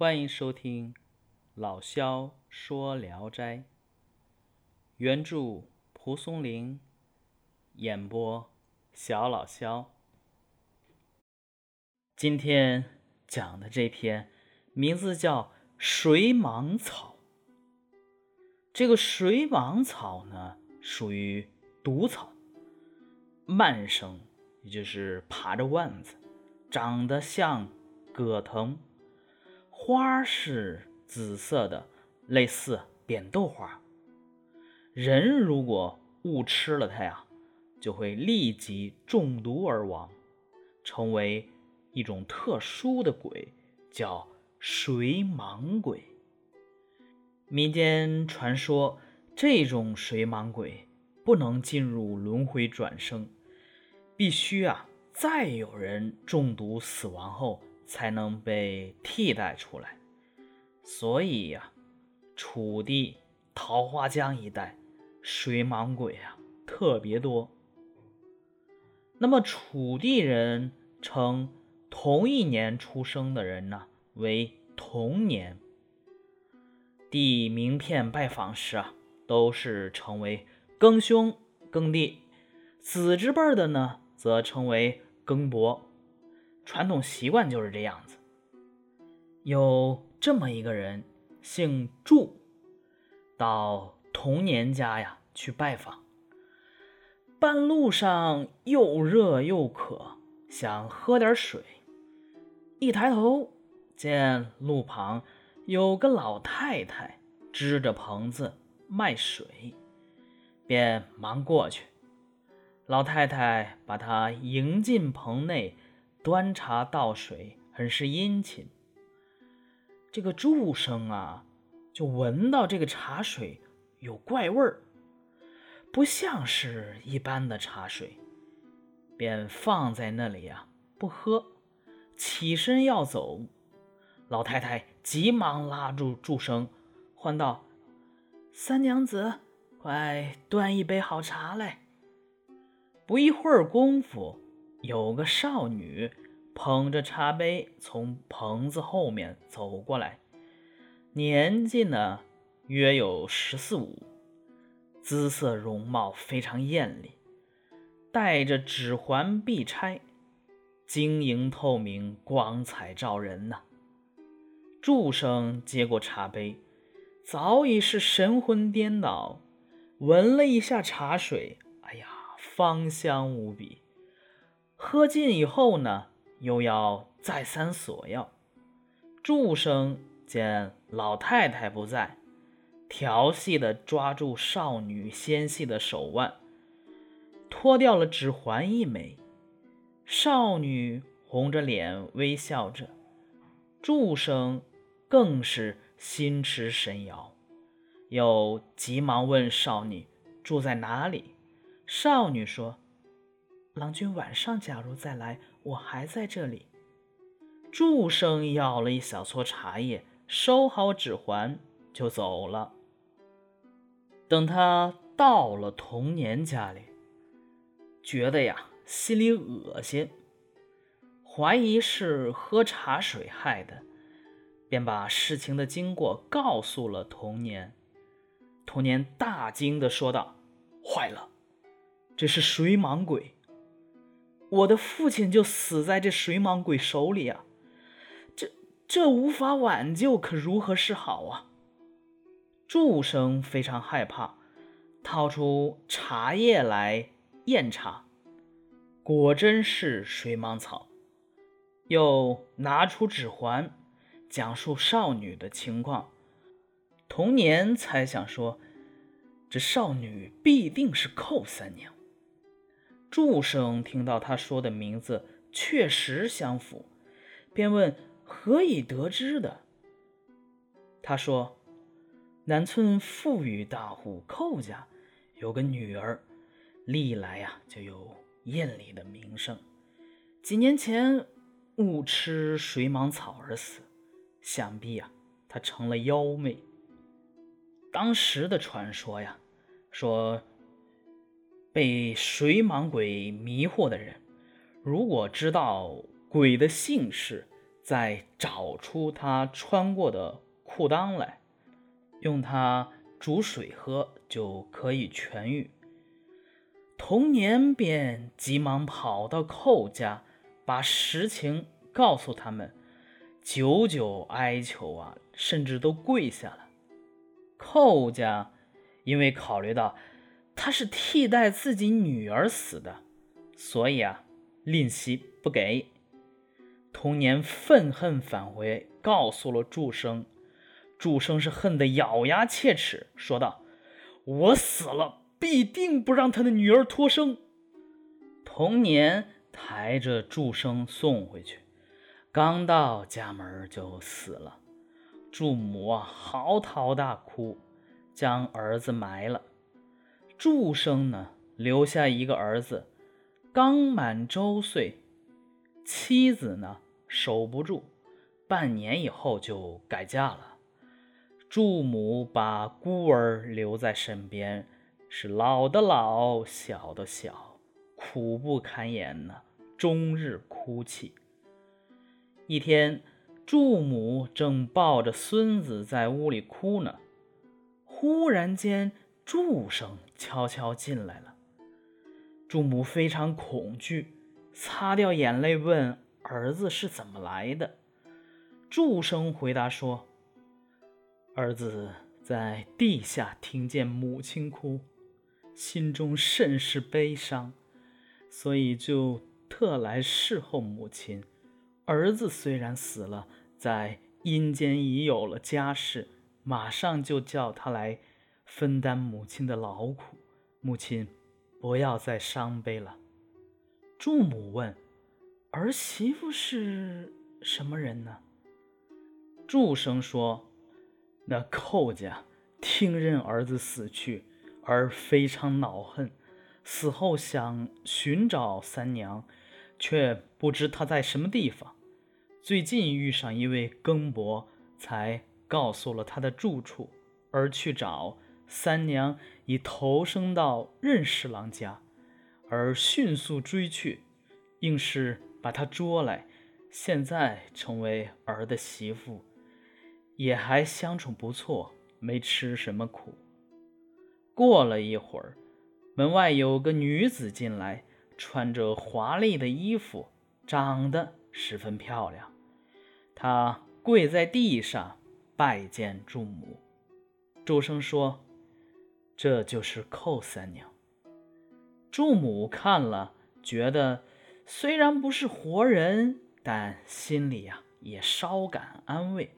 欢迎收听老萧说《聊斋》，原著蒲松龄，演播小老萧。今天讲的这篇名字叫《水蟒草》。这个水蟒草呢，属于毒草，蔓生，也就是爬着腕子，长得像葛藤。花是紫色的，类似扁豆花。人如果误吃了它呀，就会立即中毒而亡，成为一种特殊的鬼，叫水蟒鬼。民间传说，这种水蟒鬼不能进入轮回转生，必须啊，再有人中毒死亡后。才能被替代出来，所以呀，楚地桃花江一带水蟒鬼啊特别多。那么楚地人称同一年出生的人呢为同年。递名片拜访时啊，都是称为庚兄、庚弟，子之辈的呢则称为庚伯。传统习惯就是这样子。有这么一个人，姓祝，到童年家呀去拜访。半路上又热又渴，想喝点水。一抬头见路旁有个老太太支着棚子卖水，便忙过去。老太太把他迎进棚内。端茶倒水，很是殷勤。这个祝生啊，就闻到这个茶水有怪味儿，不像是一般的茶水，便放在那里呀，不喝，起身要走。老太太急忙拉住祝生，唤道：“三娘子，快端一杯好茶来。”不一会儿功夫。有个少女捧着茶杯从棚子后面走过来，年纪呢约有十四五，姿色容貌非常艳丽，戴着指环碧钗，晶莹透明，光彩照人呐。祝生接过茶杯，早已是神魂颠倒，闻了一下茶水，哎呀，芳香无比。喝尽以后呢，又要再三索要。祝生见老太太不在，调戏的抓住少女纤细的手腕，脱掉了指环一枚。少女红着脸微笑着，祝生更是心驰神摇，又急忙问少女住在哪里。少女说。郎君晚上假如再来，我还在这里。祝生舀了一小撮茶叶，收好指环就走了。等他到了童年家里，觉得呀心里恶心，怀疑是喝茶水害的，便把事情的经过告诉了童年。童年大惊的说道：“坏了，这是水蟒鬼！”我的父亲就死在这水蟒鬼手里啊！这这无法挽救，可如何是好啊？祝生非常害怕，掏出茶叶来验茶，果真是水蟒草。又拿出指环，讲述少女的情况。童年猜想说，这少女必定是寇三娘。祝生听到他说的名字确实相符，便问何以得知的。他说：“南村富裕大户寇家有个女儿，历来呀就有艳丽的名声。几年前误吃水蟒草而死，想必呀她成了妖魅。当时的传说呀，说。”被水蟒鬼迷惑的人，如果知道鬼的姓氏，再找出他穿过的裤裆来，用它煮水喝，就可以痊愈。童年便急忙跑到寇家，把实情告诉他们，久久哀求啊，甚至都跪下了。寇家因为考虑到他是替代自己女儿死的，所以啊，吝惜不给。童年愤恨返回，告诉了祝生。祝生是恨得咬牙切齿，说道：“我死了。”必定不让他的女儿脱生。童年抬着祝生送回去，刚到家门就死了。祝母啊嚎啕大哭，将儿子埋了。祝生呢留下一个儿子，刚满周岁，妻子呢守不住，半年以后就改嫁了。祝母把孤儿留在身边。是老的老，小的小，苦不堪言呢，终日哭泣。一天，祝母正抱着孙子在屋里哭呢，忽然间，祝生悄悄进来了。祝母非常恐惧，擦掉眼泪问儿子是怎么来的。祝生回答说：“儿子在地下听见母亲哭。”心中甚是悲伤，所以就特来侍候母亲。儿子虽然死了，在阴间已有了家室，马上就叫他来分担母亲的劳苦。母亲，不要再伤悲了。祝母问：“儿媳妇是什么人呢？”祝生说：“那寇家听任儿子死去。”而非常恼恨，死后想寻找三娘，却不知她在什么地方。最近遇上一位更伯，才告诉了他的住处，而去找三娘，已投生到任侍郎家，而迅速追去，硬是把她捉来，现在成为儿的媳妇，也还相处不错，没吃什么苦。过了一会儿，门外有个女子进来，穿着华丽的衣服，长得十分漂亮。她跪在地上拜见祝母。祝生说：“这就是寇三娘。”祝母看了，觉得虽然不是活人，但心里呀也稍感安慰。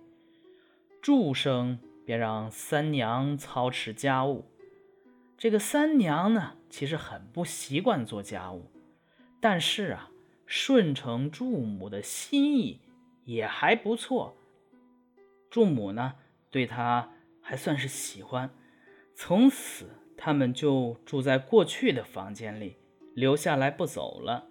祝生便让三娘操持家务。这个三娘呢，其实很不习惯做家务，但是啊，顺承祝母的心意也还不错。祝母呢，对她还算是喜欢。从此，他们就住在过去的房间里，留下来不走了。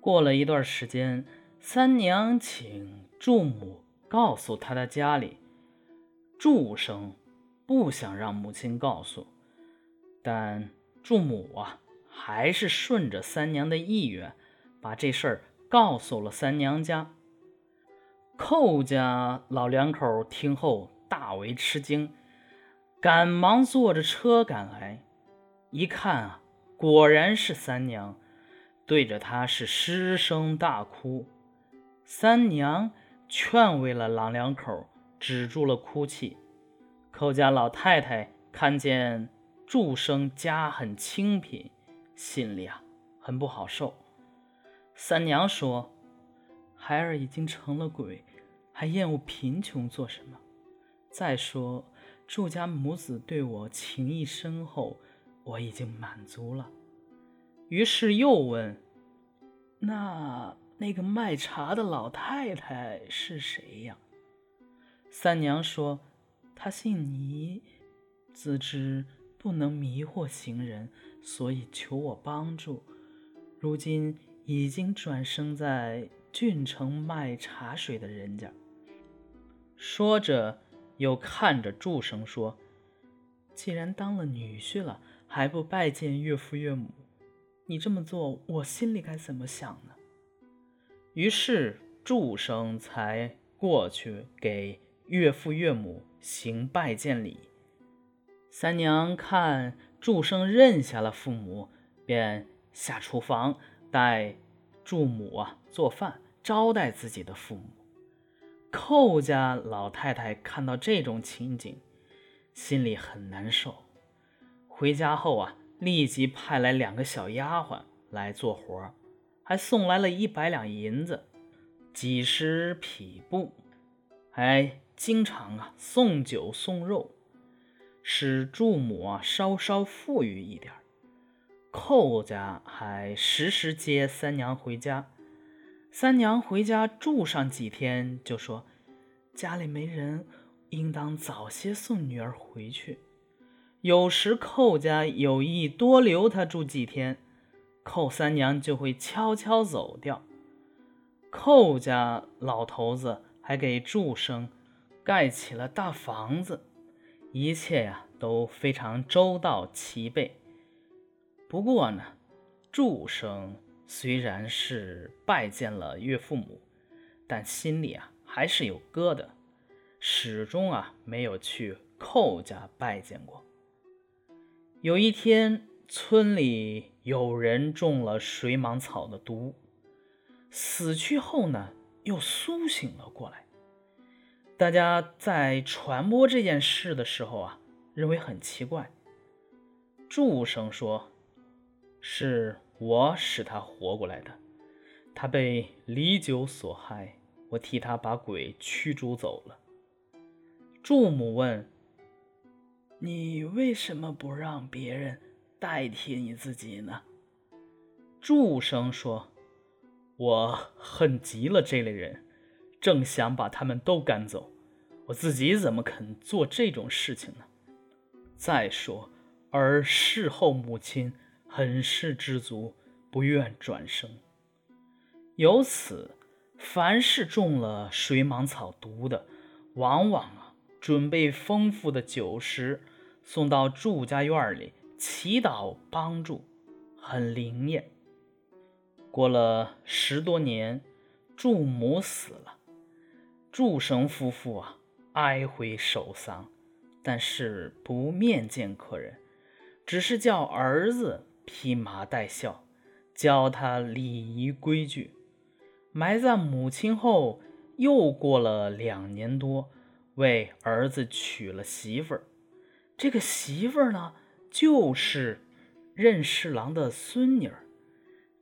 过了一段时间，三娘请祝母告诉她的家里，祝生不想让母亲告诉。但祝母啊，还是顺着三娘的意愿，把这事儿告诉了三娘家。寇家老两口听后大为吃惊，赶忙坐着车赶来，一看啊，果然是三娘，对着他是失声大哭。三娘劝慰了老两口，止住了哭泣。寇家老太太看见。祝生家很清贫，心里啊很不好受。三娘说：“孩儿已经成了鬼，还厌恶贫穷做什么？再说祝家母子对我情谊深厚，我已经满足了。”于是又问：“那那个卖茶的老太太是谁呀？”三娘说：“她姓倪，自知。”不能迷惑行人，所以求我帮助。如今已经转生在郡城卖茶水的人家。说着，又看着祝生说：“既然当了女婿了，还不拜见岳父岳母？你这么做，我心里该怎么想呢？”于是祝生才过去给岳父岳母行拜见礼。三娘看祝生认下了父母，便下厨房带祝母啊做饭招待自己的父母。寇家老太太看到这种情景，心里很难受。回家后啊，立即派来两个小丫鬟来做活，还送来了一百两银子。几十匹布，还经常啊送酒送肉，使祝母啊稍稍富裕一点。寇家还时时接三娘回家，三娘回家住上几天，就说家里没人，应当早些送女儿回去。有时寇家有意多留她住几天，寇三娘就会悄悄走掉。寇家老头子还给祝生盖起了大房子，一切呀都非常周到齐备。不过呢，祝生虽然是拜见了岳父母，但心里啊还是有疙瘩，始终啊没有去寇家拜见过。有一天，村里有人中了水蟒草的毒。死去后呢，又苏醒了过来。大家在传播这件事的时候啊，认为很奇怪。祝生说：“是我使他活过来的，他被李酒所害，我替他把鬼驱逐走了。”祝母问：“你为什么不让别人代替你自己呢？”祝生说。我恨极了这类人，正想把他们都赶走，我自己怎么肯做这种事情呢？再说，而事后母亲很是知足，不愿转生。由此，凡是中了水蟒草毒的，往往啊准备丰富的酒食送到祝家院里祈祷帮助，很灵验。过了十多年，祝母死了，祝生夫妇啊哀悔守丧，但是不面见客人，只是叫儿子披麻戴孝，教他礼仪规矩。埋葬母亲后，又过了两年多，为儿子娶了媳妇儿。这个媳妇儿呢，就是任侍郎的孙女儿。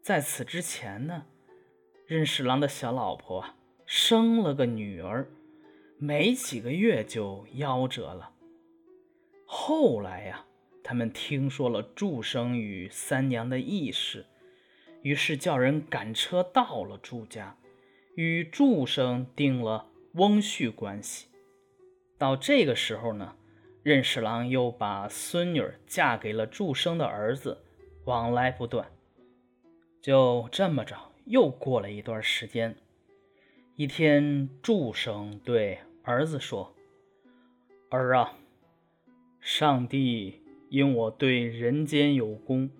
在此之前呢，任侍郎的小老婆生了个女儿，没几个月就夭折了。后来呀，他们听说了祝生与三娘的意事，于是叫人赶车到了祝家，与祝生定了翁婿关系。到这个时候呢，任侍郎又把孙女嫁给了祝生的儿子，往来不断。就这么着，又过了一段时间。一天，祝生对儿子说：“儿啊，上帝因我对人间有功，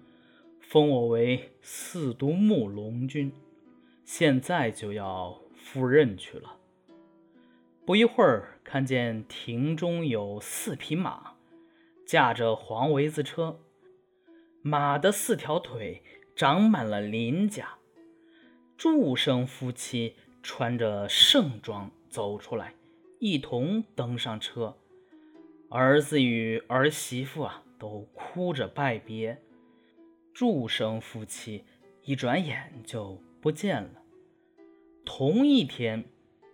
封我为四都牧龙君，现在就要赴任去了。不一会儿，看见庭中有四匹马，驾着黄围子车，马的四条腿。”长满了鳞甲，祝生夫妻穿着盛装走出来，一同登上车。儿子与儿媳妇啊，都哭着拜别。祝生夫妻一转眼就不见了。同一天，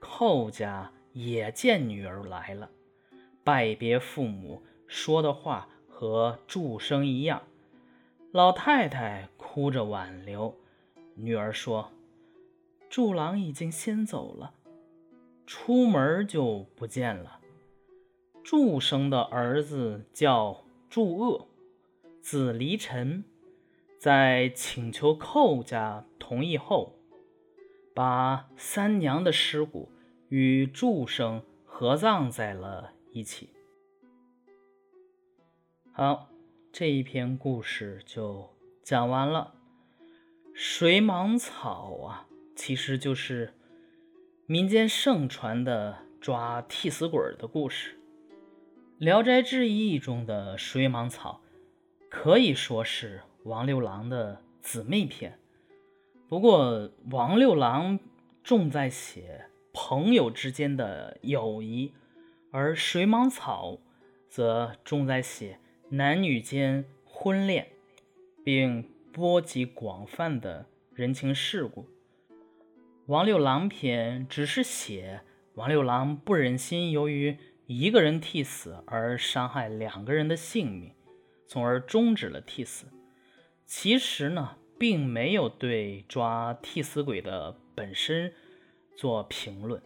寇家也见女儿来了，拜别父母，说的话和祝生一样。老太太哭着挽留，女儿说：“祝郎已经先走了，出门就不见了。”祝生的儿子叫祝鄂，字离尘，在请求寇家同意后，把三娘的尸骨与祝生合葬在了一起。好。这一篇故事就讲完了。水蟒草啊，其实就是民间盛传的抓替死鬼的故事，《聊斋志异》中的水蟒草可以说是王六郎的姊妹篇。不过，王六郎重在写朋友之间的友谊，而水蟒草则重在写男女间婚恋，并波及广泛的人情世故。王六郎篇只是写王六郎不忍心由于一个人替死而伤害两个人的性命，从而终止了替死。其实呢，并没有对抓替死鬼的本身做评论。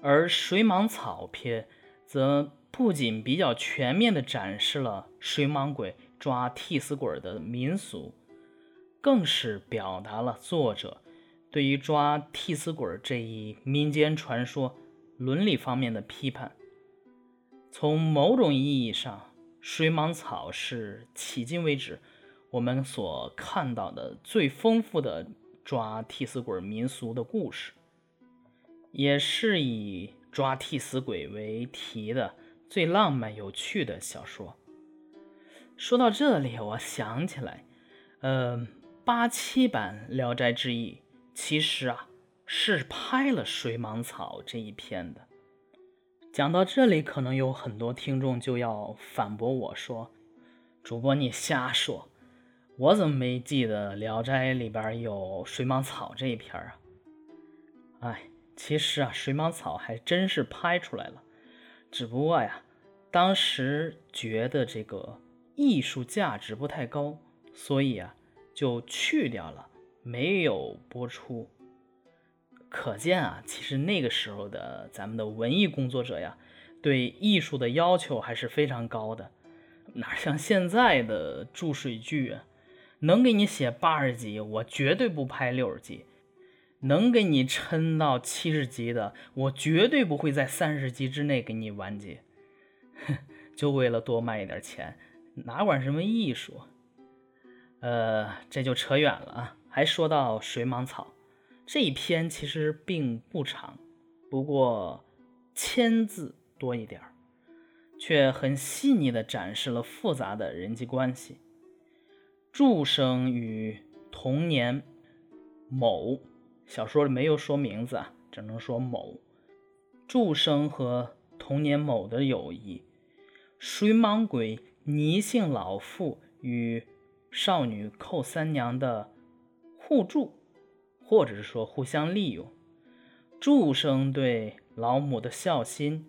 而水蟒草篇则不仅比较全面地展示了水蟒鬼抓替死鬼的民俗，更是表达了作者。对于抓替死鬼这一民间传说伦理方面的批判，从某种意义上，水蟒草是迄今为止我们所看到的最丰富的抓替死鬼民俗的故事，也是以抓替死鬼为题的最浪漫有趣的小说。说到这里，我想起来，呃，八七版《聊斋志异》。其实啊，是拍了水蟒草这一篇的。讲到这里，可能有很多听众就要反驳我说：“主播你瞎说，我怎么没记得《聊斋》里边有水蟒草这一篇啊？”哎，其实啊，水蟒草还真是拍出来了，只不过呀，当时觉得这个艺术价值不太高，所以啊，就去掉了。没有播出，可见啊，其实那个时候的咱们的文艺工作者呀，对艺术的要求还是非常高的，哪像现在的注水剧啊，能给你写八十集，我绝对不拍六十集；能给你撑到七十集的，我绝对不会在三十集之内给你完结，哼，就为了多卖一点钱，哪管什么艺术？呃，这就扯远了啊。还说到水蟒草这一篇，其实并不长，不过千字多一点儿，却很细腻地展示了复杂的人际关系。祝生与童年某小说里没有说名字啊，只能说某祝生和童年某的友谊，水蟒鬼泥姓老妇与少女寇三娘的。互助，或者是说互相利用，祝生对老母的孝心，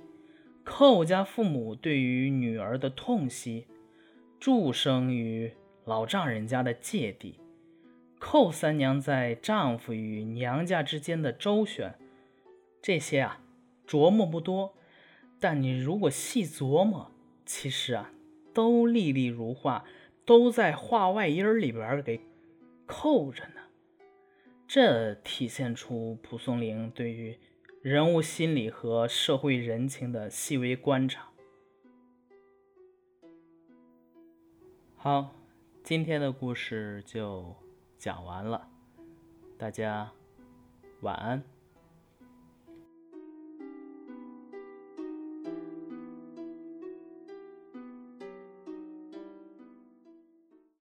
寇家父母对于女儿的痛惜，祝生与老丈人家的芥蒂，寇三娘在丈夫与娘家之间的周旋，这些啊琢磨不多，但你如果细琢磨，其实啊都历历如画，都在画外音儿里边给扣着呢。这体现出蒲松龄对于人物心理和社会人情的细微观察。好，今天的故事就讲完了，大家晚安。